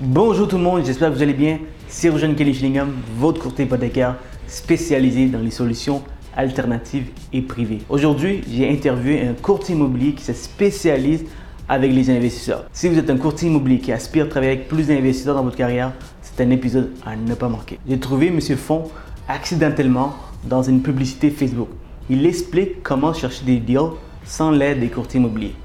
Bonjour tout le monde, j'espère que vous allez bien. C'est Rojan Kelly Schlingham, votre courtier hypothécaire spécialisé dans les solutions alternatives et privées. Aujourd'hui, j'ai interviewé un courtier immobilier qui se spécialise avec les investisseurs. Si vous êtes un courtier immobilier qui aspire à travailler avec plus d'investisseurs dans votre carrière, c'est un épisode à ne pas manquer. J'ai trouvé M. Font accidentellement dans une publicité Facebook. Il explique comment chercher des deals sans l'aide des courtiers immobiliers.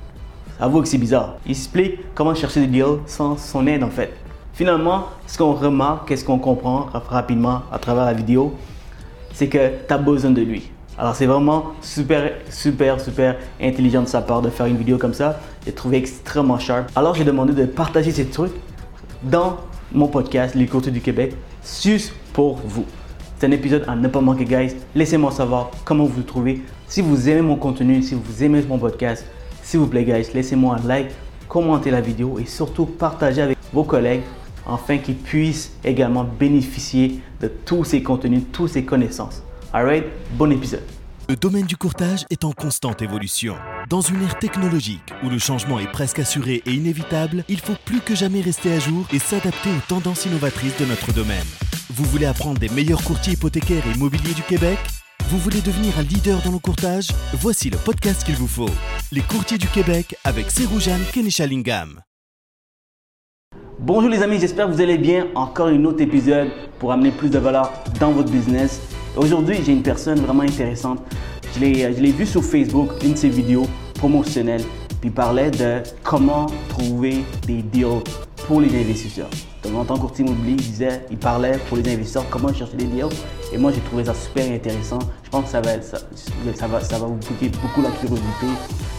Avoue que c'est bizarre. Il explique comment chercher des deals sans son aide en fait. Finalement, ce qu'on remarque et ce qu'on comprend rapidement à travers la vidéo, c'est que tu as besoin de lui. Alors c'est vraiment super, super, super intelligent de sa part de faire une vidéo comme ça. J'ai trouvé extrêmement sharp. Alors j'ai demandé de partager ces trucs dans mon podcast Les du Québec, juste pour vous. C'est un épisode à ne pas manquer, guys. Laissez-moi savoir comment vous le trouvez. Si vous aimez mon contenu, si vous aimez mon podcast, s'il vous plaît, guys, laissez-moi un like, commentez la vidéo et surtout partagez avec vos collègues afin qu'ils puissent également bénéficier de tous ces contenus, toutes ces connaissances. Alright, bon épisode. Le domaine du courtage est en constante évolution. Dans une ère technologique où le changement est presque assuré et inévitable, il faut plus que jamais rester à jour et s'adapter aux tendances innovatrices de notre domaine. Vous voulez apprendre des meilleurs courtiers hypothécaires et immobiliers du Québec? Vous voulez devenir un leader dans le courtage? Voici le podcast qu'il vous faut. Les courtiers du Québec avec Seroujan Kenishalingam. Bonjour les amis, j'espère que vous allez bien. Encore un autre épisode pour amener plus de valeur dans votre business. Aujourd'hui, j'ai une personne vraiment intéressante. Je l'ai vu sur Facebook, une de ses vidéos promotionnelles, puis parlait de comment trouver des deals pour les investisseurs. Donc, en tant que courtier immobilier, il disait, il parlait pour les investisseurs comment chercher des deals. Et moi, j'ai trouvé ça super intéressant. Je pense que ça va, ça, ça va, ça va vous piquer beaucoup la curiosité.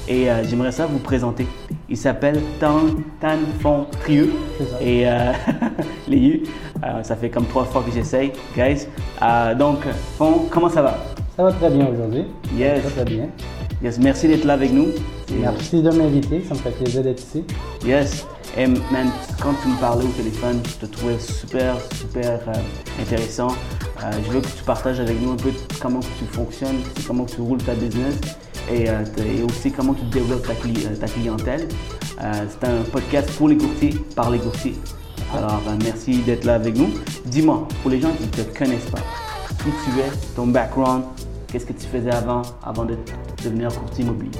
Et euh, j'aimerais ça vous présenter. Il s'appelle Tan, Tan Fong Trieux. Et euh, les U, euh, ça fait comme trois fois que j'essaye, guys. donc, Fong, comment ça va? Ça va très bien aujourd'hui. Yes. Ça va très bien. Yes, merci d'être là avec nous. Merci de m'inviter, ça me fait plaisir d'être ici. Yes. Et man, quand tu me parlais au téléphone, je te trouvais super, super intéressant. je veux que tu partages avec nous un peu comment tu fonctionnes, comment tu roules ta business. Euh, et, aussi comment tu développes ta, euh, clientèle. Euh, c'est un podcast pour les courtiers, par les courtiers. Alors, merci d'être là avec nous. Dis-moi, pour les gens qui ne te connaissent pas, qui tu es, ton background, qu'est-ce que tu faisais avant, avant de devenir courtier immobilier?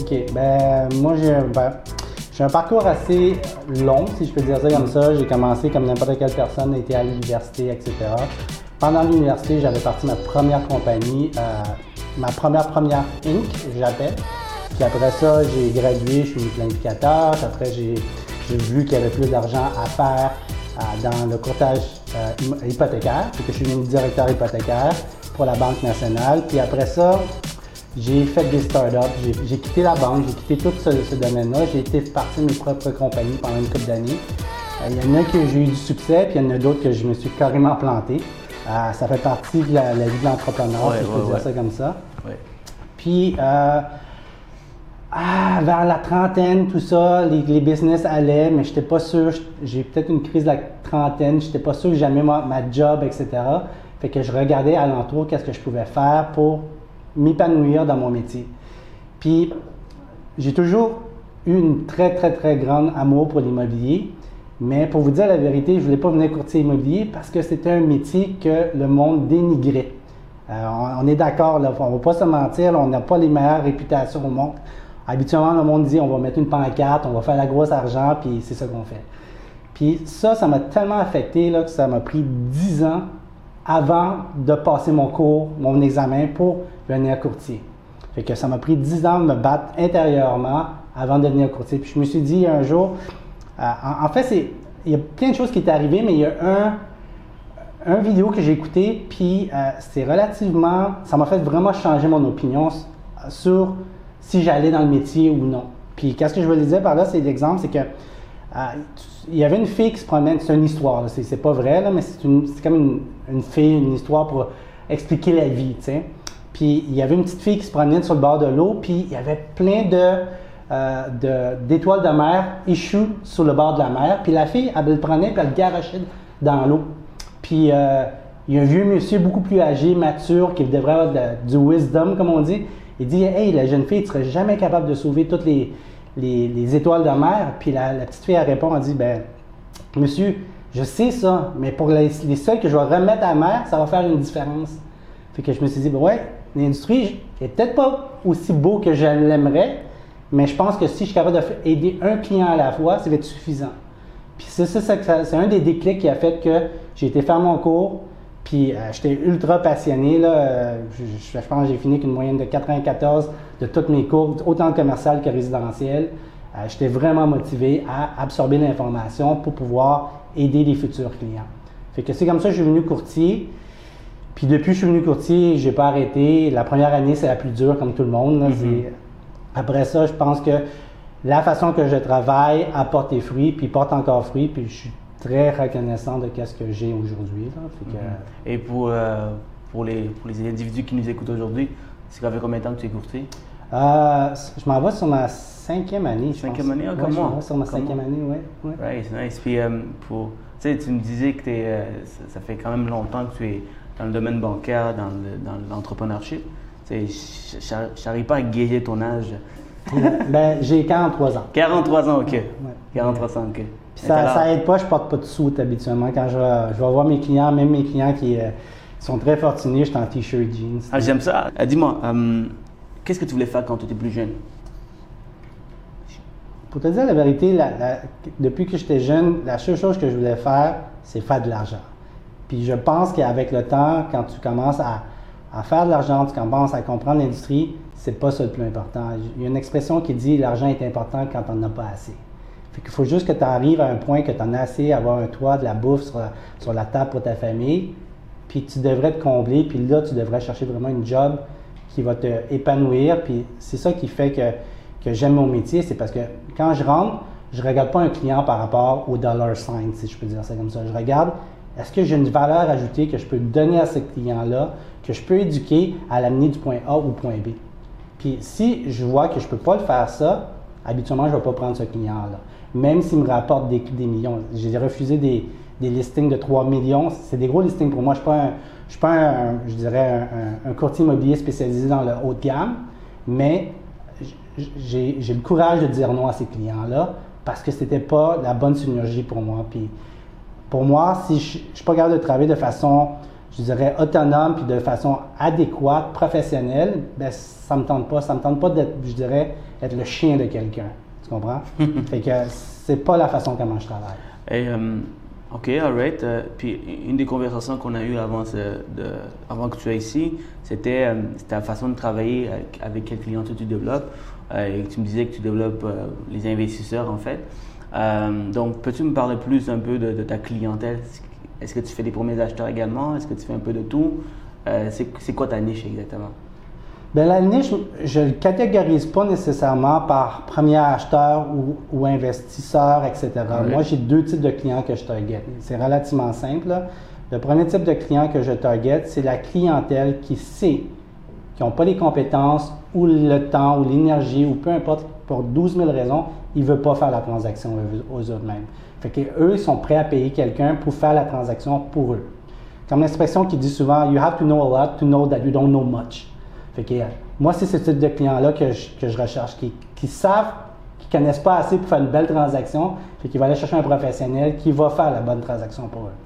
OK, ben moi j'ai un parcours assez long, si je peux dire ça comme ça. J'ai commencé comme n'importe quelle personne, été à l'université, etc. Pendant l'université, j'avais parti ma première compagnie ma première première Inc, j'appelle. Puis après ça, j'ai gradué, je suis planificateur. Après, j'ai vu qu'il y avait plus d'argent à faire euh, dans le courtage euh, hypothécaire. Puis que je suis devenu directeur hypothécaire pour la Banque nationale. Puis après ça, j'ai fait des startups. J'ai quitté la banque, j'ai quitté tout ce, domaine-là. J'ai été parti de mes propres compagnies pendant une couple d'années. Euh, il y en a que j'ai eu du succès, puis il y en a d'autres que je me suis carrément planté. Euh, ça fait partie de la, vie de l'entrepreneur, si je peux dire ça comme ça. Puis, euh, ah, vers la trentaine, tout ça, les, business allaient, mais je n'étais pas sûr. J'ai peut-être une crise de la trentaine, je n'étais pas sûr que j'aimais ma, ma, job, etc. Fait que je regardais alentour qu'est-ce que je pouvais faire pour m'épanouir dans mon métier. Puis, j'ai toujours eu une très, très, très grande amour pour l'immobilier. Mais pour vous dire la vérité, je ne voulais pas venir courtier immobilier parce que c'était un métier que le monde dénigrait. Euh, on, est d'accord, on ne va pas se mentir, on n'a pas les meilleures réputations au monde. Habituellement, le monde dit on va mettre une pancarte, on va faire la grosse argent, puis c'est ça qu'on fait. Puis ça, ça m'a tellement affecté là, que ça m'a pris 10 ans avant de passer mon cours, mon examen pour devenir courtier. Fait que ça m'a pris 10 ans de me battre intérieurement avant de devenir courtier. Puis je me suis dit un jour, euh, en, fait, il y a plein de choses qui est arrivées, mais il y a un, un vidéo que j'ai écouté, puis euh, c'est relativement, ça m'a fait vraiment changer mon opinion sur si j'allais dans le métier ou non. Puis qu'est-ce que je veux dire par là, c'est l'exemple, c'est que euh, il y avait une fille qui se promène, c'est une histoire, c'est pas vrai, mais c'est comme une, une, fille, une histoire pour expliquer la vie, tu sais. Puis il y avait une petite fille qui se promenait sur le bord de l'eau, puis il y avait plein de euh, d'étoiles de, mer échouent sur le bord de la mer. Puis la fille, elle le prenait puis elle le garochait dans l'eau. Puis euh, il y a un vieux monsieur beaucoup plus âgé, mature, qui devrait avoir du wisdom, comme on dit. Il dit Hey, la jeune fille, tu serais jamais capable de sauver toutes les, les, étoiles de mer. Puis la, petite fille, elle répond Elle dit Ben, monsieur, je sais ça, mais pour les, les seuls que je vais remettre à la mer, ça va faire une différence. Fait que je me suis dit, ben ouais, l'industrie est peut-être pas aussi beau que je l'aimerais, mais je pense que si je suis capable d'aider un client à la fois, ça va être suffisant. Puis c'est ça, c'est un des déclics qui a fait que j'ai été faire mon cours, puis euh, j'étais ultra passionné. Là, euh, je, pense que j'ai fini avec une moyenne de 94 de tous mes cours, autant commercial que résidentiel. Euh, j'étais vraiment motivé à absorber l'information pour pouvoir aider les futurs clients. Fait que c'est comme ça que je suis venu courtier. Puis depuis que je suis venu courtier, j'ai pas arrêté. La première année, c'est la plus dure, comme tout le monde. Mm-hmm. Après ça, je pense que la façon que je travaille apporte des fruits, puis porte encore fruit, puis je suis très reconnaissant de ce que j'ai aujourd'hui. Mm-hmm. Et pour, euh, pour, les, pour les individus qui nous écoutent aujourd'hui, ça fait combien de temps que tu es courtier? Euh, je m'en vais sur ma cinquième année. cinquième année, comme moi? Je m'en sur ma cinquième année, oui. Ouais. Right, c'est nice. Puis, euh, pour, tu me disais que es, ça, fait quand même longtemps que tu es dans le domaine bancaire, dans l'entrepreneurship. Je n'arrive pas à gager ton âge. ben, j'ai 43 ans. 43 ans, OK. 43 ans, OK. Puis ça, ça aide pas, je porte pas de sous habituellement. Quand je vais, je vais voir mes clients, même mes clients qui euh, sont très fortunés, je suis en t-shirt jeans. Ah, j'aime ça. Euh, dis-moi, euh, qu'est-ce que tu voulais faire quand tu étais plus jeune? Pour te dire la vérité, depuis que j'étais jeune, la seule chose que je voulais faire, c'est faire de l'argent. Puis je pense qu'avec le temps, quand tu commences à, faire de l'argent, tu commences à comprendre l'industrie, c'est pas ça le plus important. Il y a une expression qui dit l'argent est important quand on n'en as pas assez. Fait qu'il faut juste que tu arrives à un point que tu en as assez, avoir un toit, de la bouffe sur la, table pour ta famille, puis tu devrais te combler, puis là, tu devrais chercher vraiment une job qui va te épanouir, puis c'est ça qui fait que, j'aime mon métier, c'est parce que quand je rentre, je regarde pas un client par rapport au dollar sign, si je peux dire ça comme ça. Je regarde, est-ce que j'ai une valeur ajoutée que je peux donner à ce client-là, que je peux éduquer à l'amener du point A au point B? Puis si je vois que je ne peux pas le faire ça, habituellement, je ne vais pas prendre ce client-là. Même s'il me rapporte des, millions. J'ai refusé des, listings de 3 millions. C'est des gros listings pour moi. Je ne suis pas, un, je dirais, un, courtier immobilier spécialisé dans le haut de gamme, mais j'ai le courage de dire non à ces clients-là parce que ce n'était pas la bonne synergie pour moi. Puis pour moi, si je ne suis pas capable de travailler de façon je dirais, autonome puis de façon adéquate, professionnelle, ben, ça me tente pas. Ça me tente pas d'être, je dirais, être le chien de quelqu'un. Tu comprends? fait que c'est pas la façon comment je travaille. Et, euh, OK, alright. Euh, puis une des conversations qu'on a eues avant, de, avant que tu sois ici, c'était euh, ta façon de travailler avec, quel client tu développes. et tu me disais que tu développes les investisseurs, en fait. Donc, peux-tu me parler plus un peu de, de ta clientèle? Est-ce que tu fais des premiers acheteurs également? Est-ce que tu fais un peu de tout? Euh, c'est quoi ta niche exactement? Bien, la niche, je ne catégorise pas nécessairement par premier acheteur ou, investisseur, etc. Moi, j'ai deux types de clients que je target. C'est relativement simple. Le premier type de client que je target, c'est la clientèle qui sait qui n'ont pas les compétences ou le temps ou l'énergie ou peu importe, pour 12 000 raisons, ils ne veulent pas faire la transaction aux eux-mêmes. Fait qu'eux, sont prêts à payer quelqu'un pour faire la transaction pour eux. Comme l'expression qui dit souvent, You have to know a lot to know that you don't know much. Fait que, moi, c'est ce type de clients-là que je, recherche, qui, savent, qui ne connaissent pas assez pour faire une belle transaction, fait qu'ils vont aller chercher un professionnel qui va faire la bonne transaction pour eux.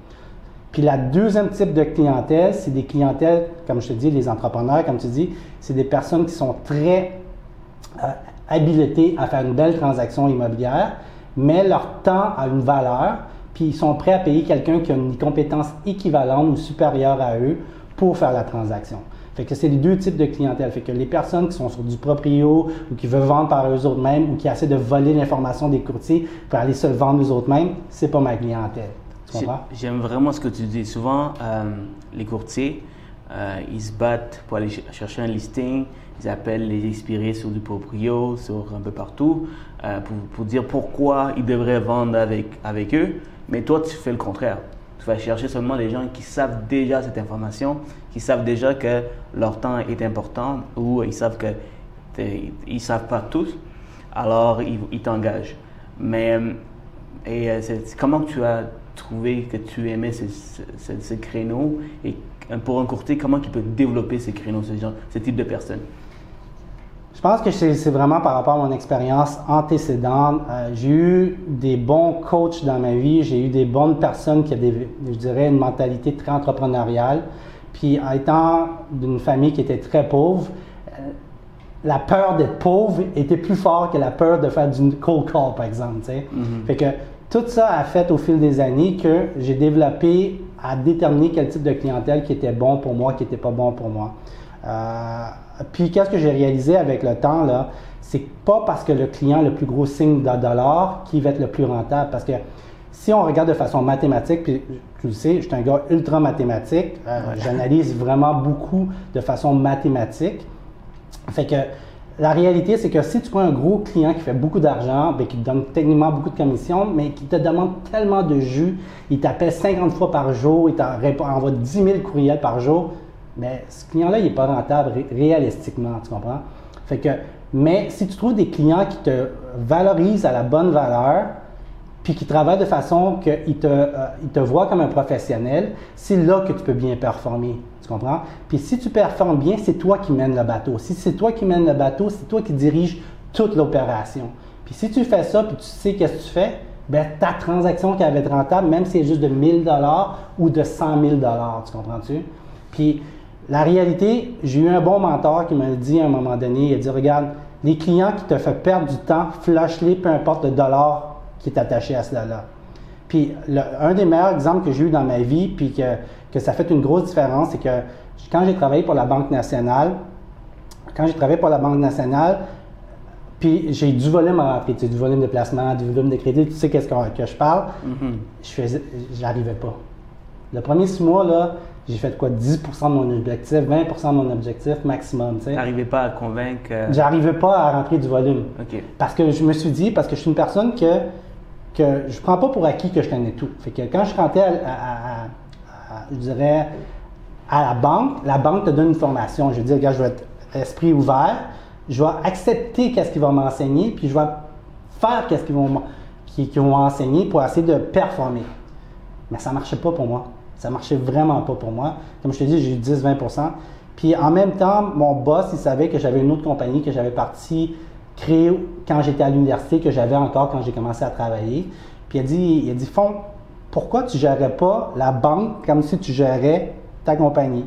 Puis la deuxième type de clientèle, c'est des clientèles, comme je te dis, les entrepreneurs, comme tu dis, c'est des personnes qui sont très euh, habilitées à faire une belle transaction immobilière, mais leur temps a une valeur, puis ils sont prêts à payer quelqu'un qui a une compétence équivalente ou supérieure à eux pour faire la transaction. Fait que c'est les deux types de clientèle. Fait que les personnes qui sont sur du proprio ou qui veulent vendre par eux autres mêmes ou qui essaient de voler l'information des courtiers pour aller se vendre eux autres mêmes, c'est pas ma clientèle. J'aime vraiment ce que tu dis. Souvent, euh, les courtiers, euh, ils se battent pour aller chercher un listing, ils appellent les inspirés sur du proprio, sur un peu partout, euh, pour, pour, dire pourquoi ils devraient vendre avec, avec eux. Mais toi, tu fais le contraire. Tu vas chercher seulement les gens qui savent déjà cette information, qui savent déjà que leur temps est important ou ils savent que ils savent pas tous. Alors, ils t'engagent. Mais et, comment tu as trouvé que tu aimais ce, ce, créneau et pour un courtier, comment tu peux développer ces créneaux, ce, genre, ce type de personnes? Je pense que c'est vraiment par rapport à mon expérience antécédente. Euh, j'ai eu des bons coachs dans ma vie, j'ai eu des bonnes personnes qui avaient, je dirais, une mentalité très entrepreneuriale. Puis, en étant d'une famille qui était très pauvre, euh, la peur d'être pauvre était plus forte que la peur de faire du cold call, par exemple. tu sais. Fait que tout ça a fait au fil des années que j'ai développé à déterminer quel type de clientèle qui était bon pour moi, qui n'était pas bon pour moi. Euh, puis qu'est-ce que j'ai réalisé avec le temps, là, c'est pas parce que le client a le plus gros signe de dollar qui va être le plus rentable. Parce que si on regarde de façon mathématique, puis tu le sais, je suis un gars ultra mathématique, euh, j'analyse vraiment beaucoup de façon mathématique. Fait que la réalité, c'est que si tu prends un gros client qui fait beaucoup d'argent, ben, qui te donne techniquement beaucoup de commissions, mais qui te demande tellement de jus, il t'appelle 50 fois par jour, il t'envoie 10 000 courriels par jour, mais ce client-là, il n'est pas rentable ré- réalistiquement, tu comprends? Fait que, mais si tu trouves des clients qui te valorisent à la bonne valeur, puis qui travaillent de façon qu'ils te, euh, te voient comme un professionnel, c'est là que tu peux bien performer. Tu comprends? Puis si tu performes bien, c'est toi qui mènes le bateau. Si c'est toi qui mènes le bateau, c'est toi qui diriges toute l'opération. Puis si tu fais ça, puis tu sais qu'est-ce que tu fais, ben ta transaction qui avait être rentable, même si c'est juste de 1000 dollars ou de 100 000 dollars, tu comprends-tu? Puis la réalité, j'ai eu un bon mentor qui m'a dit à un moment donné, il a dit, regarde, les clients qui te font perdre du temps, flash-les, peu importe le dollar qui est attaché à cela-là. Puis le- un des meilleurs exemples que j'ai eu dans ma vie, puis que, que ça fait une grosse différence, c'est que quand j'ai travaillé pour la Banque nationale, quand j'ai travaillé pour la Banque nationale, puis j'ai du volume à sais, du volume de placement, du volume de crédit, tu sais qu'est-ce que, que je parle, je faisais, j'arrivais pas. Le premier six mois, là, j'ai fait quoi, 10% de mon objectif, 20% de mon objectif maximum, tu. N'arrivez pas à convaincre. euh, J'arrivais pas à rentrer du volume. OK. Parce que je me suis dit, parce que je suis une personne que, que je prends pas pour acquis que je connais tout. Fait que quand je rentrais, à, à- je dirais, à la banque, la banque te donne une formation. Je veux dire, regarde, je vais être esprit ouvert, je vais accepter qu'est-ce qu'ils vont m'enseigner, puis je vais faire qu'est-ce qu'ils vont, qu'ils qu'ils vont m'enseigner pour essayer de performer. Mais ça marchait pas pour moi. Ça marchait vraiment pas pour moi. Comme je te dis, j'ai eu 10-20% Puis en même temps, mon boss, il savait que j'avais une autre compagnie que j'avais parti créer quand j'étais à l'université, que j'avais encore quand j'ai commencé à travailler. Puis il a dit, il a dit, Fond, pourquoi tu ne gérerais pas la banque comme si tu gérais ta compagnie?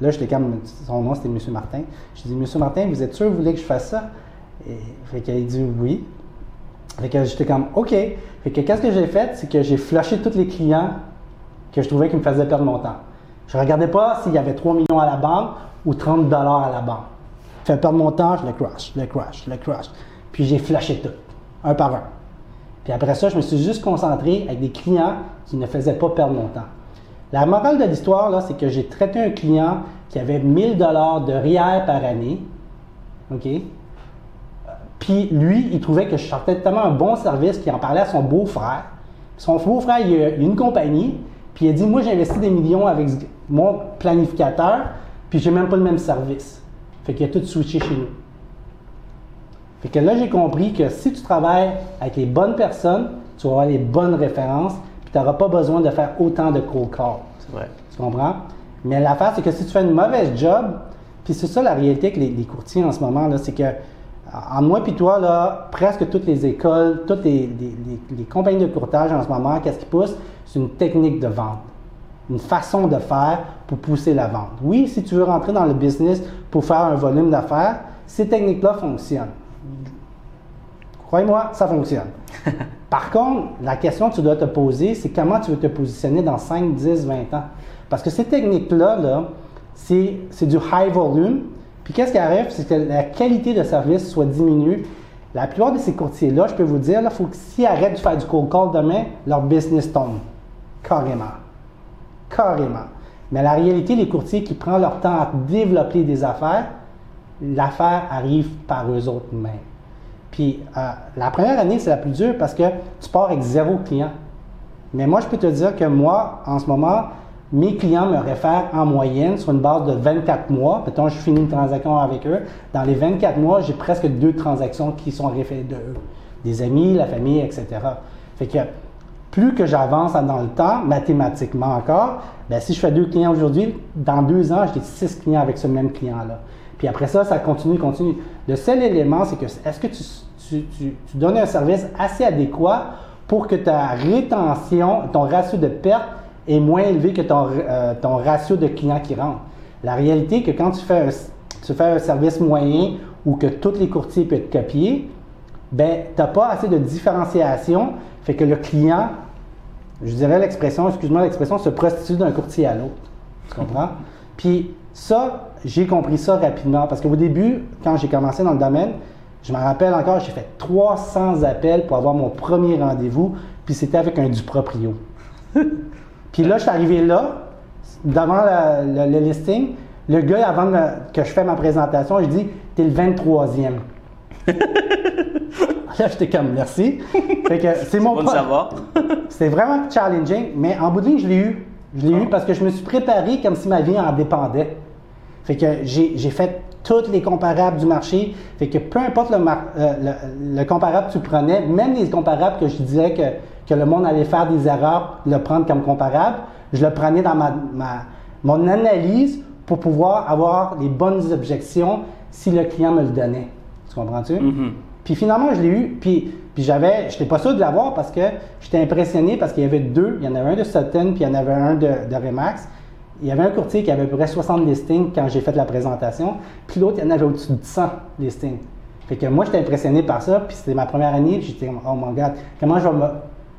Là, j'étais comme, son nom c'était M. Martin. Je dis, M. Martin, vous êtes sûr que vous voulez que je fasse ça? Et, fait qu'il dit oui. Fait que j'étais comme, OK. Fait que qu'est-ce que j'ai fait? C'est que j'ai flushé tous les clients que je trouvais qui me faisaient perdre mon temps. Je ne regardais pas s'il y avait 3 millions à la banque ou 30 dollars à la banque. Fait perdre mon temps, je le crush, je le crush, je le crush. Puis j'ai flashé tout, un par un. Puis après ça, je me suis juste concentré avec des clients qui ne faisaient pas perdre mon temps. La morale de l'histoire, c'est que j'ai traité un client qui avait 1000 dollars de RIER par année. OK? Puis lui, il trouvait que je sortais tellement un bon service qu'il en parlait à son beau-frère. Son beau-frère, il a, une compagnie, puis il a dit Moi, j'ai investi des millions avec mon planificateur, puis j'ai même pas le même service. Fait qu'il a tout switché chez nous. Fait que là, j'ai compris que si tu travailles avec les bonnes personnes, tu vas avoir les bonnes références, puis tu n'auras pas besoin de faire autant de cold calls. C'est vrai. Tu comprends? Mais l'affaire, c'est que si tu fais une mauvaise job, puis c'est ça la réalité avec les, les courtiers en ce moment, là, c'est que en moi puis toi, là, presque toutes les écoles, toutes les, les- les- les compagnies de courtage en ce moment, qu'est-ce qui pousse? C'est une technique de vente. Une façon de faire pour pousser la vente. Oui, si tu veux rentrer dans le business pour faire un volume d'affaires, ces techniques-là fonctionnent. Croyez-moi, ça fonctionne. Par contre, la question que tu dois te poser, c'est comment tu veux te positionner dans 5, 10, 20 ans? Parce que ces techniques-là, là, c'est c'est du high volume. Puis qu'est-ce qui arrive? C'est que la qualité de service soit diminuée. La plupart de ces courtiers-là, je peux vous dire, il faut que s'ils arrêtent de faire du cold call demain, leur business tombe. Carrément. Carrément. Mais la réalité, les courtiers qui prennent leur temps à développer des affaires, l'affaire arrive par eux autres mêmes. Puis euh, la première année, c'est la plus dure parce que tu pars avec zéro client. Mais moi, je peux te dire que moi, en ce moment, mes clients me réfèrent en moyenne sur une base de 24 mois. Mettons, je finis une transaction avec eux. Dans les 24 mois, j'ai presque deux transactions qui sont référées de eux. Des amis, la famille, etc. Fait que plus que j'avance dans le temps, mathématiquement encore, ben, si je fais deux clients aujourd'hui, dans deux ans, j'ai six clients avec ce même client-là. Puis après ça, ça continue, continue. Le seul élément, c'est que est-ce que tu, donnes un service assez adéquat pour que ta rétention, ton ratio de perte est moins élevé que ton, euh, ratio de clients qui rentrent? La réalité est que quand tu fais un, un service moyen ou que tous les courtiers peuvent être copiés, ben, tu n'as pas assez de différenciation, fait que le client, je dirais l'expression, excuse-moi l'expression, se prostitue d'un courtier à l'autre. Tu comprends? Puis ça, j'ai compris ça rapidement parce qu'au début, quand j'ai commencé dans le domaine, je me rappelle encore, j'ai fait 300 appels pour avoir mon premier rendez-vous, puis c'était avec un du proprio. puis là, je suis arrivé là, devant le, le- le listing. Le gars, avant de que je fais ma présentation, il dit T'es le 23e. là, j'étais comme Merci. Fait que c'est mon Bon savoir. C'était vraiment challenging, mais en bout de ligne, je l'ai eu. Je l'ai eu parce que je me suis préparé comme si ma vie en dépendait. Fait que j'ai fait tous les comparables du marché. Fait que peu importe le, mar- euh, le- le comparable que tu prenais, même les comparables que je disais que, que le monde allait faire des erreurs, le prendre comme comparable, je le prenais dans ma, ma- mon analyse pour pouvoir avoir les bonnes objections si le client me le donnait. Tu comprends-tu? Mhm. Puis finalement, je l'ai eu. Puis, puis j'avais, j'étais pas sûr de l'avoir parce que j'étais impressionné parce qu'il y avait deux. Il y en avait un de Sutton, puis il y en avait un de, de Remax. Il y avait un courtier qui avait à peu près 60 listings quand j'ai fait la présentation. Puis l'autre, il y en avait au-dessus de 100 listings. Fait que moi, j'étais impressionné par ça. Puis c'était ma première année. Puis j'étais comme, oh my God, comment je vais me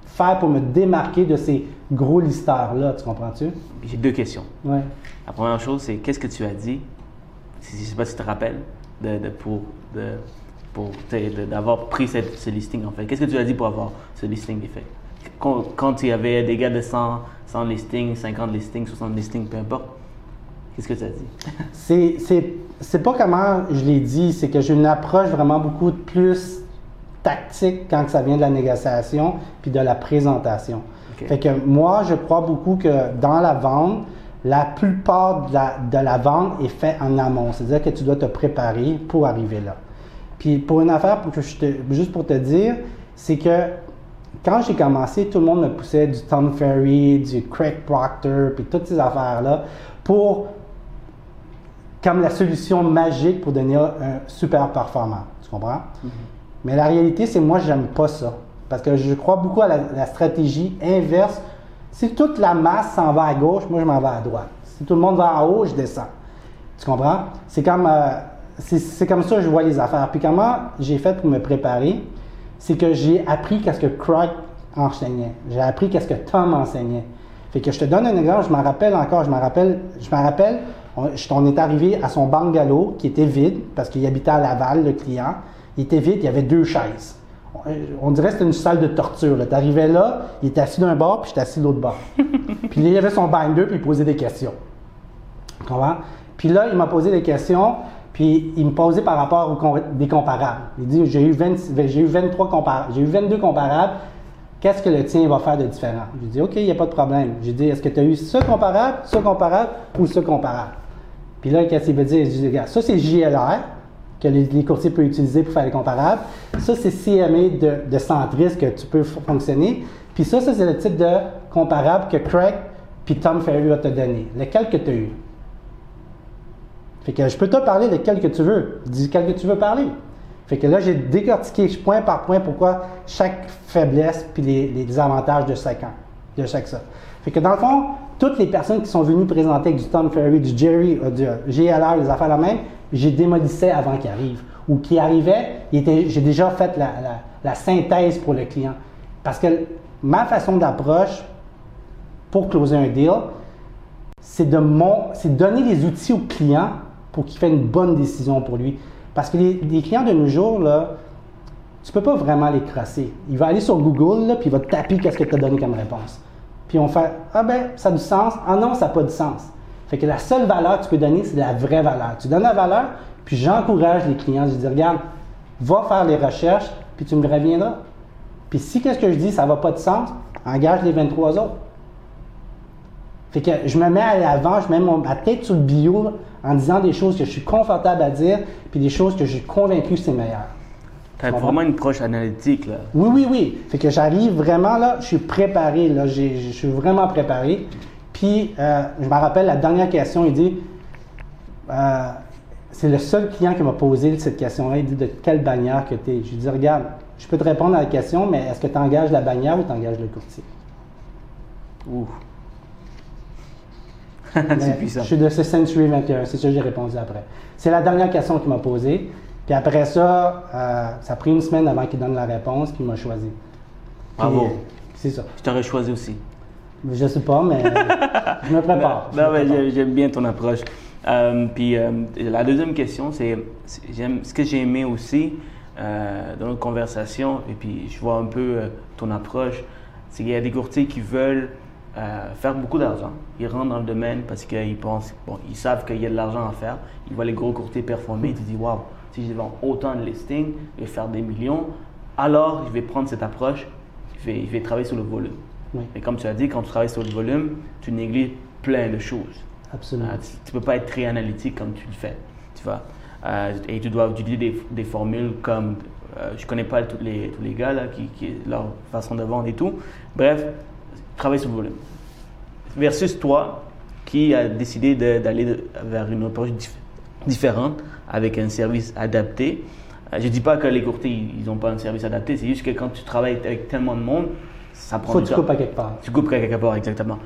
faire pour me démarquer de ces gros listeurs-là? Tu comprends-tu? J'ai deux questions. Ouais. La première chose, c'est qu'est-ce que tu as dit, si, je ne sais pas si tu te rappelles, de, de- pour, de, pour d'avoir pris cette- ce listing en fait. Qu'est-ce que tu as dit pour avoir ce listing fait? Quand, quand il y avait des gars de 100, 100 listings, 50 listings, 60 listings, peu importe, qu'est-ce que tu as dit? C'est, pas comment je l'ai dit, c'est que j'ai une approche vraiment beaucoup plus tactique quand ça vient de la négociation puis de la présentation. Fait que moi, je crois beaucoup que dans la vente, la plupart de la, de la vente est faite en amont. C'est-à-dire que tu dois te préparer pour arriver là. Puis pour une affaire, pour que je te- juste pour te dire, c'est que quand j'ai commencé, tout le monde me poussait du Tom Ferry, du Craig Proctor, puis toutes ces affaires-là pour comme la solution magique pour devenir un super performant. Tu comprends? Mais la réalité, c'est moi, j'aime pas ça. Parce que je crois beaucoup à la, la stratégie inverse. Si toute la masse s'en va à gauche, moi, je m'en vais à droite. Si tout le monde va en haut, je descends. Tu comprends? C'est comme, euh, c'est, comme ça que je vois les affaires. Puis comment j'ai fait pour me préparer? C'est que j'ai appris qu'est-ce que Craig enseignait. J'ai appris qu'est-ce que Tom enseignait. Fait que je te donne un exemple, je m'en rappelle encore, je m'en rappelle, je m'en rappelle, on, est arrivé à son bungalow qui était vide parce qu'il habitait à Laval, le client. Il était vide, il y avait deux chaises. On, on dirait que c'était une salle de torture. Tu arrivais là, il était assis d'un bord, puis j'étais assis de l'autre bord. puis il y avait son binder, puis il posait des questions. Tu comprends? Puis là, il m'a posé des questions, puis il me posait par rapport aux des comparables. Il dit J'ai eu, 20 j'ai eu 23 comparables, j'ai eu 22 comparables, qu'est-ce que le tien va faire de différent? J'ai dit OK, il n'y a pas de problème. J'ai dit Est-ce que tu as eu ce comparable, ce comparable ou ce comparable? Puis là, qu'est-ce qu'il veut dire? Dit Regarde, ça c'est JLR que les, les courtiers peuvent utiliser pour faire les comparables. Ça, c'est CMA de, de que tu peux fonctionner. Puis ça, ça c'est le type de comparable que Craig puis Tom Ferry va te donner. Lequel que tu as eu? Fait que je peux te parler de quel que tu veux. Dis quel que tu veux parler. Fait que là, j'ai décortiqué point par point pourquoi chaque faiblesse puis les, les avantages de chacun, de chaque ça. Fait que dans le fond, toutes les personnes qui sont venues présenter avec du Tom Ferry, du Jerry, euh, du GLR, les affaires la même, j'ai démolissé avant qu'ils arrivent. Ou qui arrivaient, j'ai déjà fait la, synthèse pour le client. Parce que ma façon d'approche pour closer un deal, c'est de mon, donner les outils au client pour qu'il fasse une bonne décision pour lui. Parce que les, clients de nos jours, là, tu peux pas vraiment les crosser. Il va aller sur Google, là, puis il va taper qu'est-ce que tu as donné comme réponse. Puis on fait Ah ben, ça a du sens. Ah non, ça n'a pas de sens. Fait que la seule valeur que tu peux donner, c'est la vraie valeur. Tu donnes la valeur, puis j'encourage les clients. Je dis Regarde, va faire les recherches, puis tu me reviendras. Puis si qu'est-ce que je dis, ça n'a pas de sens, engage les 23 autres. Fait que je me mets à l'avant, je mets mon- ma tête sur le bio en disant des choses que je suis confortable à dire, puis des choses que je suis convaincu que c'est meilleur. Tu as comprends? vraiment une approche analytique là. Oui, oui, oui. Fait que j'arrive vraiment là, je suis préparé, là, je suis vraiment préparé. Puis, euh, je me rappelle la dernière question, il dit, euh, c'est le seul client qui m'a posé cette question-là. Il dit de quelle bannière que tu es. Je lui dis regarde, je peux te répondre à la question, mais est-ce que tu engages la bannière ou tu engages le courtier? Ouh. Mais c'est puissant. Je suis de ce Century 21, c'est ça que j'ai répondu après. C'est la dernière question qu'il m'a posée. Puis après ça, euh, ça a pris une semaine avant qu'il donne la réponse, puis il m'a choisi. Bravo. euh, C'est ça. Je t'aurais choisi aussi. Je sais pas, mais je me prépare. Non, me mais prépare. j'aime bien ton approche. Euh, puis euh, la deuxième question, c'est ce que j'ai aimé aussi euh, dans notre conversation, et puis je vois un peu euh, ton approche, c'est qu'il y a des courtiers qui veulent euh, faire beaucoup d'argent. Ils rentrent dans le domaine parce qu'ils pensent, bon, ils savent qu'il y a de l'argent à faire. Ils voient les gros courtiers performer, ils se disent, waouh, si je vends autant de listings, je vais faire des millions. Alors, je vais prendre cette approche, je vais, je vais travailler sur le volume. Oui. Mais comme tu as dit, quand tu travailles sur le volume, tu négliges plein de choses. Absolument. Euh, tu ne peux pas être très analytique comme tu le fais. Tu vois? Euh, et tu dois utiliser des, des formules comme. euh, je ne connais pas tous les, tous les gars, là, qui, qui, leur façon de vendre et tout. Bref, travaille sur le volume. Versus toi, qui a décidé d'aller vers une approche dif- différente avec un service adapté. Euh, je ne dis pas que les courtiers, ils n'ont pas un service adapté. C'est juste que quand tu travailles avec tellement de monde, ça prend Faut du que tu temps. coupes à quelque part. Tu coupes quelque part, exactement.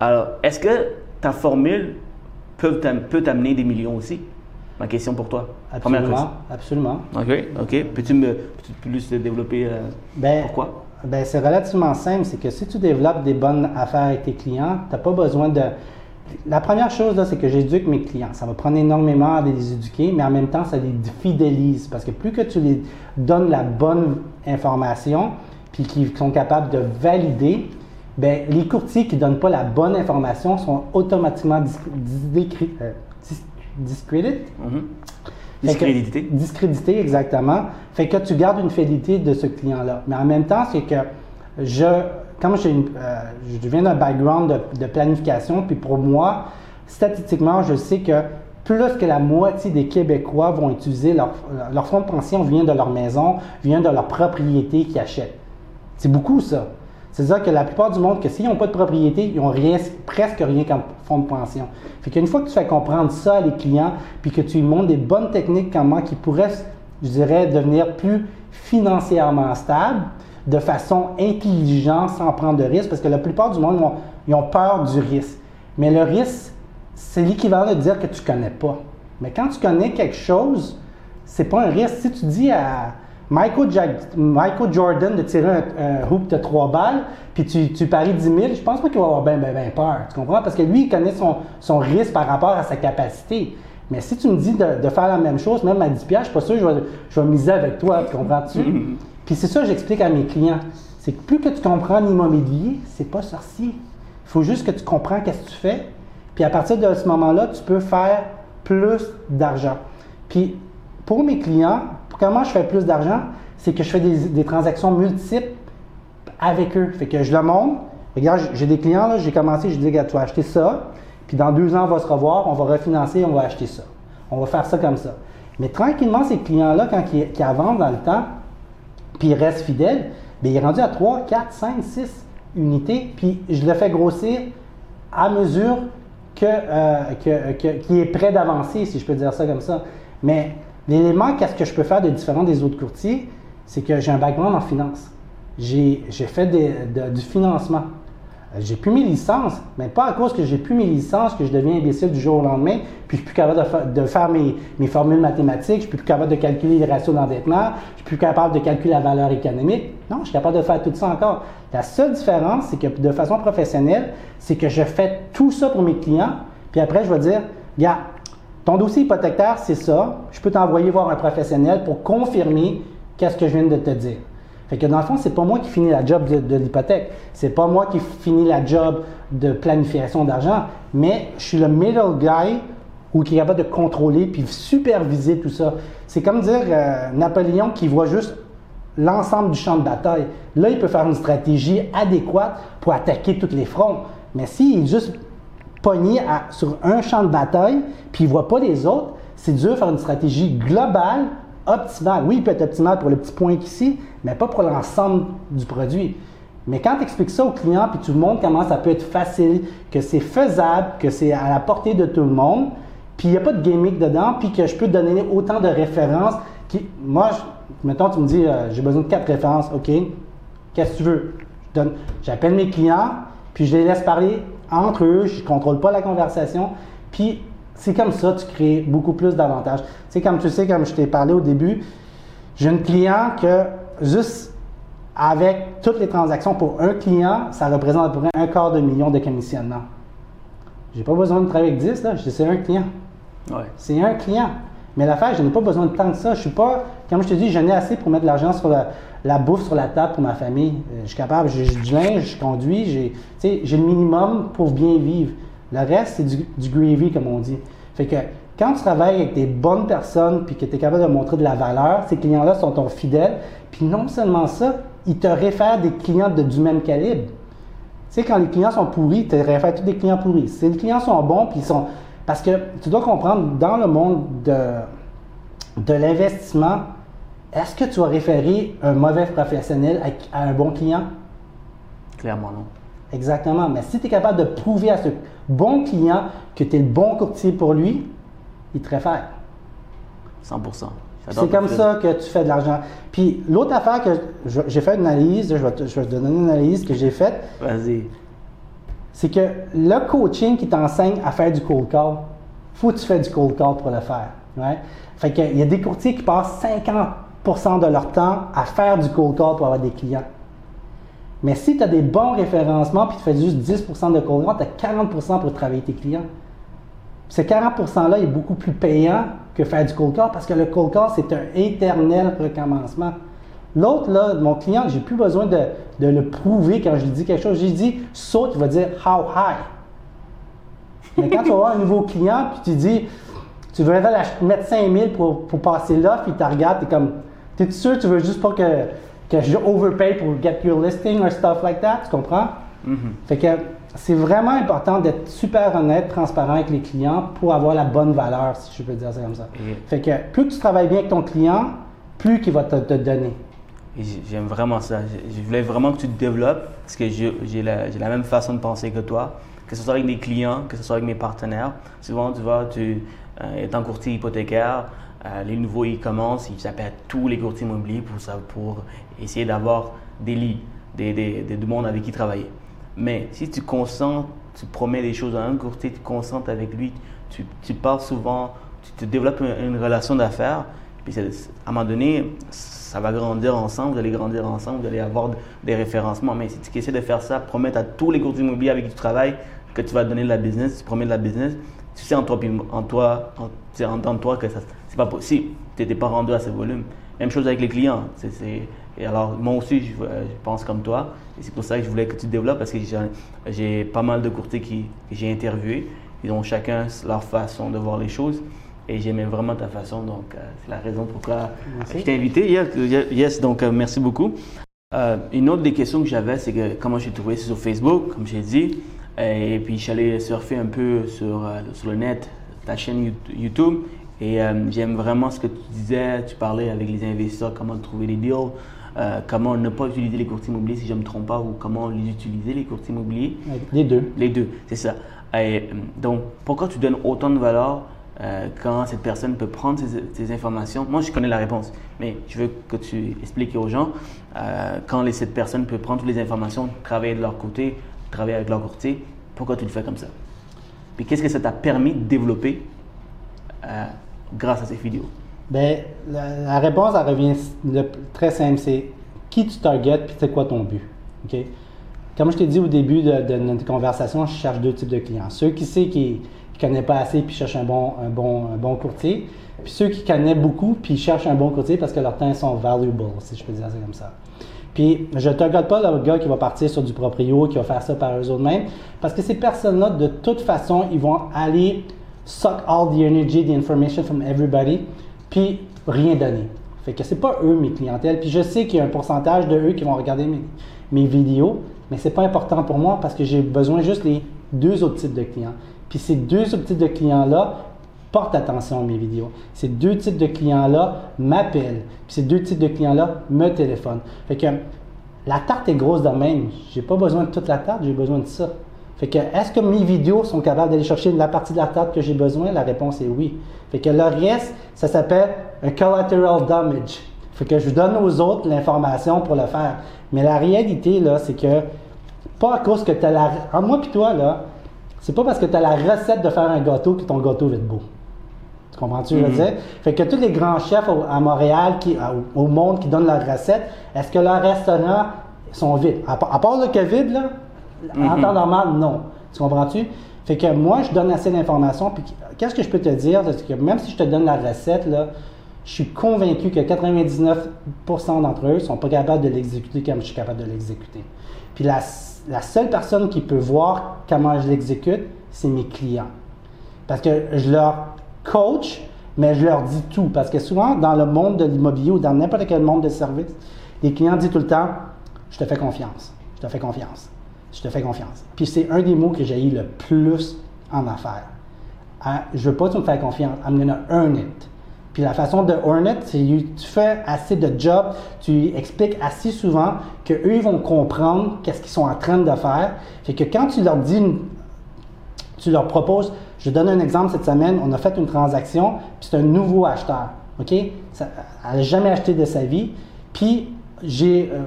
Alors, est-ce que ta formule peut t'am- peut t'amener des millions aussi? Ma question pour toi. Première Absolument. Absolument. question. OK, OK. Peux-tu me peux-tu plus développer euh, Ben, pourquoi? Ben, c'est relativement simple. C'est que si tu développes des bonnes affaires avec tes clients, tu n'as pas besoin de. La première chose, c'est que j'éduque mes clients. Ça va prendre énormément de les éduquer, mais en même temps, ça les fidélise. Parce que plus que tu les donnes la bonne information, puis qu'ils sont capables de valider, ben, les courtiers qui ne donnent pas la bonne information sont automatiquement euh, dis- discredit. Mhm. Que- Discrédité. Discrédité, exactement. Fait que tu gardes une fidélité de ce client-là. Mais en même temps, c'est que je, comme j'ai euh, je viens d'un background de, de planification, puis pour moi, statistiquement, je sais que plus que la moitié des Québécois vont utiliser leur, leur fonds de pension vient de leur maison, vient de leur propriété qu'ils achètent. C'est beaucoup ça. C'est-à-dire que la plupart du monde, que s'ils n'ont pas de propriété, ils n'ont rien, presque rien comme fonds de pension. Fait qu'une fois que tu fais comprendre ça à les clients, puis que tu lui montres des bonnes techniques comment qu'ils pourraient, je dirais, devenir plus financièrement stables, de façon intelligente, sans prendre de risques, parce que la plupart du monde, ils ont, ils ont peur du risque. Mais le risque, c'est l'équivalent de dire que tu ne connais pas. Mais quand tu connais quelque chose, c'est pas un risque. Si tu dis à Michael, Jack- Michael Jordan de tirer un, un hoop de trois balles, puis tu, tu paries 10 000, je pense pas qu'il va avoir bien ben, ben peur. Tu comprends? Parce que lui, il connaît son, son risque par rapport à sa capacité. Mais si tu me dis de, de faire la même chose, même à 10 piastres, je suis pas sûr que je vais, je vais miser avec toi. Tu comprends-tu? Puis c'est ça que j'explique à mes clients. C'est que plus que tu comprends l'immobilier, c'est pas sorcier. Il faut juste que tu comprends qu'est-ce que tu fais. Puis à partir de ce moment-là, tu peux faire plus d'argent. Puis pour mes clients, comment je fais plus d'argent? C'est que je fais des, transactions multiples avec eux. Fait que je le montre. Regarde, j'ai des clients, j'ai commencé, je dis, regarde, tu vas acheter ça, puis dans deux ans, on va se revoir, on va refinancer, on va acheter ça. On va faire ça comme ça. Mais tranquillement, ces clients-là, quand ils, avancent dans le temps, puis il reste fidèle, bien, il est rendu à 3, 4, 5, 6 unités, puis je le fais grossir à mesure euh, que- que- qu'il est prêt d'avancer, si je peux dire ça comme ça. Mais l'élément, qu'est-ce que je peux faire de différent des autres courtiers, c'est que j'ai un background en finance. J'ai fait du financement. Euh, J'ai plus mes licences, mais pas à cause que j'ai plus mes licences que je deviens imbécile du jour au lendemain, puis je suis plus capable de, de faire mes, mes formules mathématiques, je suis plus capable de calculer les ratios d'endettement, je suis plus capable de calculer la valeur économique. Non, je suis capable de faire tout ça encore. La seule différence, c'est que de façon professionnelle, c'est que je fais tout ça pour mes clients, puis après je vais dire, regarde, ton dossier hypothécaire, c'est ça, je peux t'envoyer voir un professionnel pour confirmer qu'est-ce que je viens de te dire. Fait que dans le fond, c'est pas moi qui finis la job de, de l'hypothèque. C'est pas moi qui finis la job de planification d'argent, mais je suis le middle guy ou qui est capable de contrôler puis superviser tout ça. C'est comme dire euh, Napoléon qui voit juste l'ensemble du champ de bataille. Là, il peut faire une stratégie adéquate pour attaquer tous les fronts. Mais s'il est juste pogné sur un champ de bataille, puis il ne voit pas les autres, c'est dur de faire une stratégie globale, optimale. Oui, il peut être optimal pour le petit point ici, mais pas pour l'ensemble du produit. Mais quand tu expliques ça au client, puis tu montres comment ça peut être facile, que c'est faisable, que c'est à la portée de tout le monde, puis il n'y a pas de gimmick dedans, puis que je peux te donner autant de références. Qui, moi, mettons, tu me dis, euh, j'ai besoin de quatre références, OK, qu'est-ce que tu veux? J'appelle mes clients, puis je les laisse parler entre eux, je ne contrôle pas la conversation, puis c'est comme ça que tu crées beaucoup plus d'avantages. Tu sais, comme tu sais, comme je t'ai parlé au début, j'ai un client que juste avec toutes les transactions pour un client, ça représente à peu près un quart de million de commissionnement. J'ai pas besoin de travailler avec 10, là, c'est un client. Ouais. C'est un client. Mais l'affaire, je n'ai pas besoin de tant que ça. Je suis pas, comme je te dis, j'en ai assez pour mettre de l'argent sur la, bouffe sur la table pour ma famille. Euh, Je suis capable, j'ai du linge, je conduis, j'ai le minimum pour bien vivre. Le reste, c'est du, du gravy, comme on dit. Fait que quand tu travailles avec des bonnes personnes puis que tu es capable de montrer de la valeur, ces clients-là sont ton fidèles. Puis non seulement ça, ils te réfèrent des clients de, du même calibre. Tu sais, quand les clients sont pourris, tu te réfères tous des clients pourris. Si les clients sont bons, puis ils sont. Parce que tu dois comprendre, dans le monde de, de l'investissement, est-ce que tu vas référer un mauvais professionnel à, à un bon client? Clairement, non. Exactement. Mais si tu es capable de prouver à ce bon client que tu es le bon courtier pour lui, il te réfère. 100%. J'adore C'est comme ça que tu fais de l'argent. Puis l'autre affaire que j'ai fait une analyse, je vais, te, je vais te donner une analyse que j'ai faite. Vas-y. C'est que le coaching qui t'enseigne à faire du cold call, faut que tu fasses du cold call pour le faire. Fait que, il y a des courtiers qui passent 50% de leur temps à faire du cold call pour avoir des clients. Mais si tu as des bons référencements puis tu fais juste 10% de cold call, tu as 40% pour travailler tes clients. Ce 40%-là est beaucoup plus payant que faire du cold call parce que le cold call, c'est un éternel recommencement. L'autre, là, mon client, j'ai plus besoin de, de le prouver quand je lui dis quelque chose. J'ai dit saute, il va dire how high? Mais quand tu vas avoir un nouveau client, puis tu dis, tu veux mettre 5000 pour, pour passer là, puis tu regardes, tu es comme, t'es sûr tu veux juste pas que, que je overpay pour get your listing or stuff like that, tu comprends? Fait que c'est vraiment important d'être super honnête, transparent avec les clients pour avoir la bonne valeur, si je peux dire ça comme ça. Fait que plus tu travailles bien avec ton client, plus qu'il va te, te donner. J'aime vraiment ça. Je- voulais vraiment que tu te développes parce que j'ai la, même façon de penser que toi. Que ce soit avec des clients, que ce soit avec mes partenaires. Souvent, tu vois, tu euh, étant courtier hypothécaire, euh, les nouveaux, ils commencent, ils appellent tous les courtiers immobiliers pour, pour essayer d'avoir des leads, des, des, avec qui travailler. Mais si tu concentres, tu promets des choses à un courtier, tu concentres avec lui, tu, parles souvent, tu te développes une relation d'affaires, puis à un moment donné, ça va grandir ensemble, vous allez grandir ensemble, vous allez avoir de- des référencements. Mais si tu essaies de faire ça, promettre à tous les courtiers immobiliers avec qui tu travailles que tu vas donner de la business, tu promets de la business, tu sais en toi, en toi, en, tu sais en toi que c'est pas possible. Tu n'étais pas rendu à ce volume. Même chose avec les clients. C'est- et alors, moi aussi, je, euh, je pense comme toi. Et c'est pour ça que je voulais que tu te développes parce que j'ai pas mal de courtiers qui, que j'ai interviewés. Ils ont chacun leur façon de voir les choses. Et j'aimais vraiment ta façon. Donc, euh, c'est la raison pourquoi Merci. je t'ai invité. Yes, yes, donc euh, merci beaucoup. Euh, une autre des questions que j'avais, c'est que comment j'ai trouvé sur Facebook, comme j'ai dit. Et puis, allé surfer un peu sur, sur le net, ta chaîne You- YouTube. Et j'aime vraiment ce que tu disais. Tu parlais avec les investisseurs, comment trouver les deals, comment ne pas utiliser les courtiers immobiliers, si je ne me trompe pas, ou comment les utiliser, les courtiers immobiliers. Les deux. Les deux, c'est ça. Et, donc, pourquoi tu donnes autant de valeur euh, quand cette personne peut prendre ces, informations Moi, je connais la réponse, mais je veux que tu expliques aux gens euh, quand cette personne peut prendre toutes les informations, travailler de leur côté, travailler avec leur courtier, pourquoi tu le fais comme ça? Puis qu'est-ce que ça t'a permis de développer euh, grâce à ces vidéos? Ben, la, réponse, elle revient très simple, c'est qui tu targetes puis c'est quoi ton but. OK? Comme je t'ai dit au début de, de notre conversation, je cherche deux types de clients. Ceux qui savent qui ne connaissent pas assez puis cherchent un bon, un, bon, un bon courtier, puis ceux qui connaissent beaucoup puis cherchent un bon courtier parce que leurs temps sont valuable, si je peux dire ça comme ça. Puis, je ne target pas le gars qui va partir sur du proprio, qui va faire ça par eux autres mêmes, parce que ces personnes-là, de toute façon, ils vont aller suck all the energy, the information from everybody, puis rien donner. Fait que c'est pas eux mes clientèles. Puis je sais qu'il y a un pourcentage de eux qui vont regarder mes, mes vidéos, mais c'est pas important pour moi parce que j'ai besoin juste les deux autres types de clients. Puis ces deux types de clients-là portent attention à mes vidéos. Ces deux types de clients-là m'appellent. Puis ces deux types de clients-là me téléphonent. Fait que la tarte est grosse de même. J'ai pas besoin de toute la tarte, j'ai besoin de ça. Fait que, est-ce que mes vidéos sont capables d'aller chercher la partie de la table que j'ai besoin? La réponse est oui. Fait que le reste, ça s'appelle un collateral damage. Fait que je donne aux autres l'information pour le faire. Mais la réalité, là, c'est que, pas à cause que tu as la. En moi puis toi, là, c'est pas parce que tu as la recette de faire un gâteau que ton gâteau va être beau. Tu comprends-tu, je veux dire? Fait que tous les grands chefs au- à Montréal, qui, au au monde, qui donnent leurs recettes, est-ce que leurs restaurants sont vides? À, part- à part le COVID, là, en temps normal, non. Tu comprends-tu? Fait que moi, je donne assez d'informations. Puis qu'est-ce que je peux te dire? C'est que même si je te donne la recette, là, je suis convaincu que 99% d'entre eux ne sont pas capables de l'exécuter comme je suis capable de l'exécuter. Puis la, la seule personne qui peut voir comment je l'exécute, c'est mes clients. Parce que je leur coach, mais je leur dis tout. Parce que souvent, dans le monde de l'immobilier ou dans n'importe quel monde de service, les clients disent tout le temps Je te fais confiance. Je te fais confiance. Je te fais confiance. Puis c'est un des mots que j'ai eu le plus en affaires. Hein, je veux pas que tu me fasses confiance. I'm gonna earn it. Puis la façon de earn it, c'est que tu fais assez de job, tu expliques assez souvent qu'eux, ils vont comprendre qu'est-ce qu'ils sont en train de faire. Fait que quand tu leur dis tu leur proposes, je donne un exemple cette semaine, on a fait une transaction, puis c'est un nouveau acheteur, OK? Elle n'a jamais acheté de sa vie, puis j'ai, euh,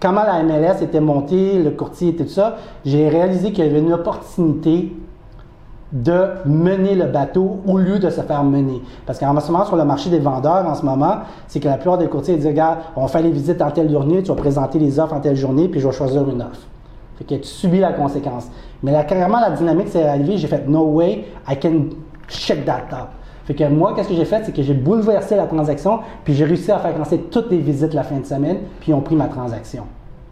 comment la MLS était montée, le courtier et tout ça, j'ai réalisé qu'il y avait une opportunité de mener le bateau au lieu de se faire mener. Parce qu'en ce moment, sur le marché des vendeurs, en ce moment, c'est que la plupart des courtiers disent, regarde, on fait les visites en telle journée, tu vas présenter les offres en telle journée, puis je vais choisir une offre. Fait que tu subis la conséquence. Mais là, carrément, la dynamique s'est arrivée, j'ai fait, no way, I can check that up. Fait que moi, qu'est-ce que j'ai fait, c'est que j'ai bouleversé la transaction, puis j'ai réussi à faire canceller toutes les visites la fin de semaine, puis ils ont pris ma transaction.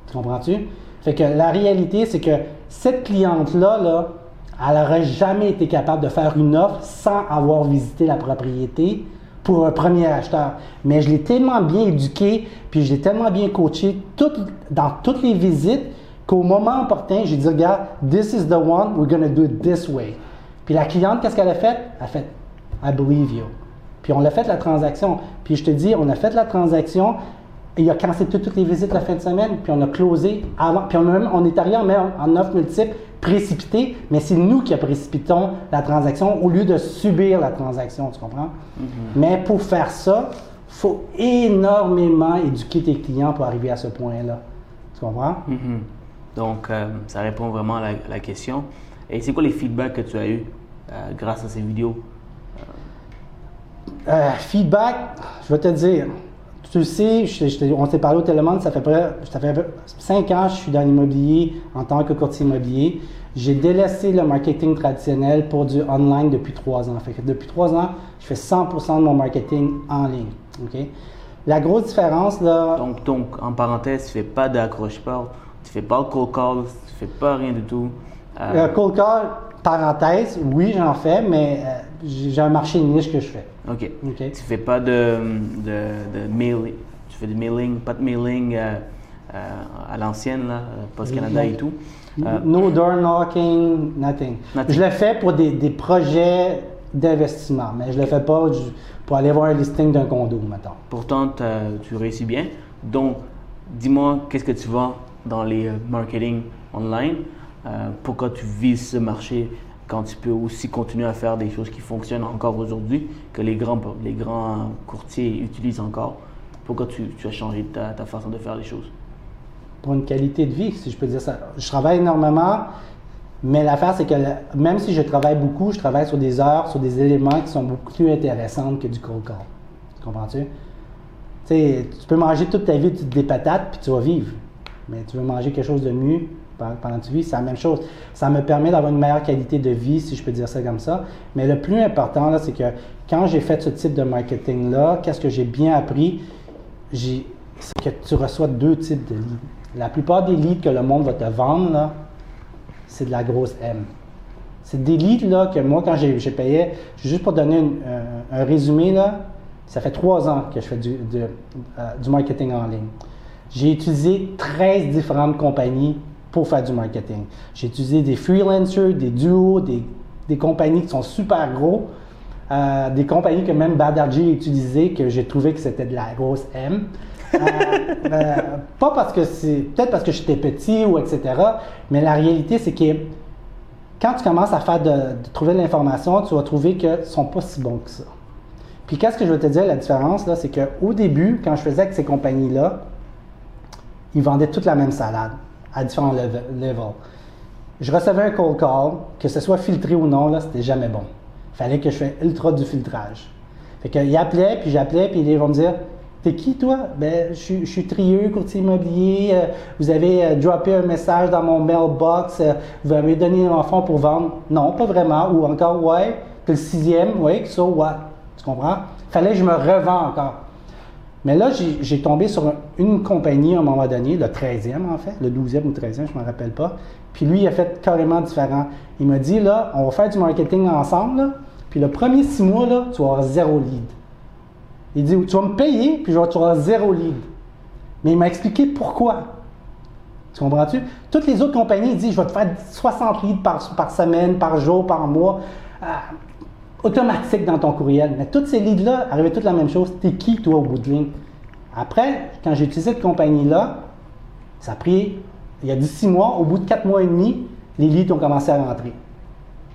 Tu comprends-tu? Fait que la réalité, c'est que cette cliente-là, là, elle n'aurait jamais été capable de faire une offre sans avoir visité la propriété pour un premier acheteur. Mais je l'ai tellement bien éduqué, puis je l'ai tellement bien coaché dans toutes les visites qu'au moment opportun, j'ai dit, regarde, this is the one, we're going to do it this way. Puis la cliente, qu'est-ce qu'elle a fait? Elle a fait, I believe you. Puis on a fait la transaction. Puis je te dis, on a fait la transaction, il a cancellé tout- toutes les visites la fin de semaine, puis on a closé avant. Puis on, a même- on est arrivé en, en offre multiple, précipité, mais c'est nous qui précipitons la transaction au lieu de subir la transaction, tu comprends? Mais pour faire ça, il faut énormément éduquer tes clients pour arriver à ce point-là. Tu comprends? Mhm. Donc, euh, ça répond vraiment à la, la question. Et c'est quoi les feedbacks que tu as eus euh, grâce à ces vidéos? Euh, feedback, je vais te dire. Tu le sais, je- je t'ai- on s'est parlé au téléphone, ça fait près, ça fait cinq ans que je suis dans l'immobilier en tant que courtier immobilier. J'ai délaissé le marketing traditionnel pour du online depuis trois ans. Fait que depuis trois ans, je fais 100% de mon marketing en ligne. La grosse différence, là, Donc, donc, en parenthèse, tu fais pas d'accroche-porte, tu fais pas de cold call, tu fais pas rien du tout. Euh, euh, cold call, parenthèse, oui, j'en fais, mais euh, j'ai un marché niche que je fais. ok. Ok. Tu fais pas de, de, de mailing, tu fais du mailing, pas de mailing euh, euh, à l'ancienne, là, euh, Post Canada et tout. Euh, No door knocking, nothing. Nothing. Je le fais pour des, des projets d'investissement, mais je le fais pas du- pour aller voir un listing d'un condo, mettons. Pourtant, tu réussis bien. Donc, dis-moi, qu'est-ce que tu vends dans les marketing online? Pourquoi tu vises ce marché quand tu peux aussi continuer à faire des choses qui fonctionnent encore aujourd'hui, que les grands, les grands courtiers utilisent encore? Pourquoi tu, as changé ta, façon de faire les choses? Pour une qualité de vie, si je peux dire ça. Je travaille énormément, mais l'affaire, c'est que même si je travaille beaucoup, je travaille sur des heures, sur des éléments qui sont beaucoup plus intéressants que du cold call. Tu comprends-tu? Tu peux manger toute ta vie des patates, puis tu vas vivre. Mais tu veux manger quelque chose de mieux pendant que tu vis, c'est la même chose. Ça me permet d'avoir une meilleure qualité de vie, si je peux dire ça comme ça. Mais le plus important, là, c'est que quand j'ai fait ce type de marketing-là, qu'est-ce que j'ai bien appris? C'est que tu reçois deux types de leads. La plupart des leads que le monde va te vendre, là, c'est de la grosse M. C'est des leads là, que moi, quand j'ai payé, juste pour donner un, résumé, là, ça fait trois ans que je fais du, de- euh, du marketing en ligne. J'ai utilisé 13 différentes compagnies pour faire du marketing. J'ai utilisé des freelancers, des duos, des, des compagnies qui sont super gros, euh, des compagnies que même Badarji a utilisé, que j'ai trouvé que c'était de la grosse M. Euh, euh, pas parce que c'est. Peut-être parce que j'étais petit ou etc. Mais la réalité, c'est que quand tu commences à faire de, de trouver de l'information, tu vas trouver qu'ils ne sont pas si bons que ça. Puis qu'est-ce que je veux te dire, la différence, là, c'est qu'au début, quand je faisais avec ces compagnies-là, ils vendaient toute la même salade à différents leve- levels. Je recevais un cold call, que ce soit filtré ou non, là, c'était jamais bon. Il fallait que je fasse ultra du filtrage. Fait qu'il appelait, puis j'appelais, puis ils vont me dire T'es qui, toi Ben, je, suis- trieux, courtier immobilier. euh, vous avez euh, droppé un message dans mon mailbox. euh, vous m'avez donné un fonds pour vendre. Non, pas vraiment. Ou encore, ouais, t'es le sixième. Oui, so what Tu comprends? Fallait que je me revends encore. Mais là, j'ai tombé sur un- une compagnie à un moment donné, le 13e en fait, le 12e ou 13e, je ne me rappelle pas. Puis lui, il a fait carrément différent. Il m'a dit, là, on va faire du marketing ensemble, puis le premier six mois, là, tu vas avoir zéro lead. Il dit, tu vas me payer, puis tu vas avoir zéro lead. Mais il m'a expliqué pourquoi. Tu comprends-tu? Toutes les autres compagnies, disent, je vais te faire 60 leads par, par semaine, par jour, par mois. Ah, automatique dans ton courriel. Mais toutes ces leads-là arrivaient toutes la même chose. T'es qui, toi, au bout de ligne? Après, quand j'ai utilisé cette compagnie-là, ça a pris, il y a 16 mois, au bout de 4 mois et demi, les leads ont commencé à rentrer.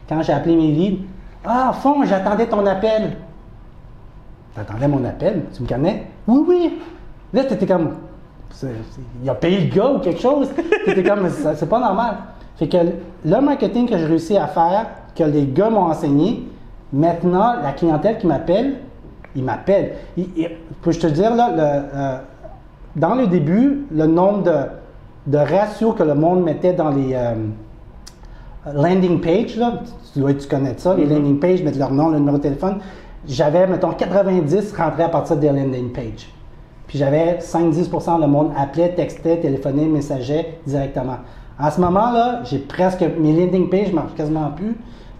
Quand j'ai appelé mes leads, Ah, fond, j'attendais ton appel. T'attendais mon appel? Tu me connais? Oui, oui. Là, t'étais comme, il a payé le gars ou quelque chose? T'étais comme, c'est pas normal. Fait que le marketing que j'ai réussi à faire, que les gars m'ont enseigné, maintenant, la clientèle qui m'appelle, ils m'appellent. Peux-je te dire, là, le, euh, dans le début, le nombre de, de ratios que le monde mettait dans les euh, landing pages, là, tu dois tu connais ça, les landing pages, mettre leur nom, le numéro de téléphone. J'avais, mettons, 90 rentraient à partir des landing pages. Puis j'avais 5-10 le monde appelait, textait, téléphonait, messageait directement. En ce moment-là, j'ai presque mes landing pages ne marchent quasiment plus.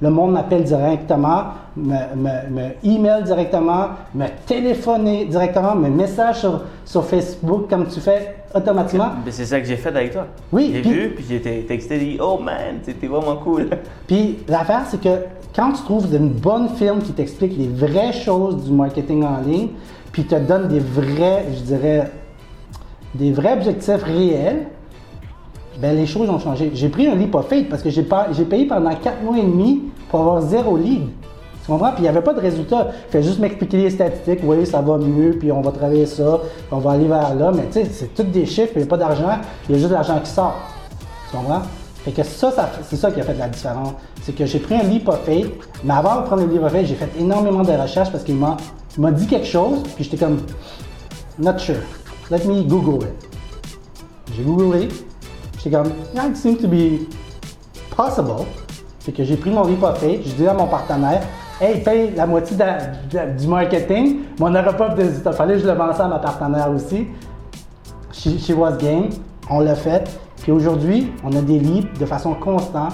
Le monde m'appelle directement, me, me, me email directement, me téléphoner directement, me message sur, sur Facebook comme tu fais automatiquement. Ben, c'est ça que j'ai fait avec toi. Oui, J'ai vu, puis j'ai te- texté, dit Oh man, c'était vraiment cool. Puis l'affaire, c'est que quand tu trouves une bonne firme qui t'explique les vraies choses du marketing en ligne, puis te donne des vrais, je dirais, des vrais objectifs réels, ben les choses ont changé. J'ai pris un leap of faith parce que j'ai payé pendant 4 mois et demi pour avoir zéro lead. Tu comprends? Puis il n'y avait pas de résultat. Fait juste m'expliquer les statistiques. Oui, ça va mieux, puis on va travailler ça, on va aller vers là. Mais tu sais, c'est tous des chiffres, il n'y a pas d'argent, il y a juste de l'argent qui sort. Tu comprends? Fait que ça, ça- c'est ça qui a fait la différence. C'est que j'ai pris un leap of faith, mais avant de prendre le leap of j'ai fait énormément de recherches parce qu'il m'a il m'a dit quelque chose, puis j'étais comme, not sure. Let me Google it. J'ai googlé, j'étais comme, it seems to be possible. Fait que j'ai pris mon faith, j'ai dit à mon partenaire, hey, paye la moitié de- de- du marketing, mais on n'aura pas de résultat. Fallait que je le vende ça à ma partenaire aussi. She, she was game, on l'a fait. Puis aujourd'hui, on a des leads de façon constante.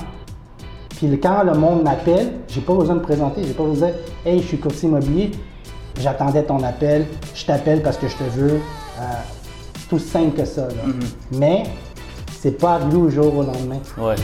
Puis quand le monde m'appelle, j'ai pas besoin de me présenter, j'ai pas besoin de dire Hey, je suis courtier immobilier, j'attendais ton appel, je t'appelle parce que je te veux. Euh, tout simple que ça. là. Mais c'est pas au jour au lendemain. Ouais.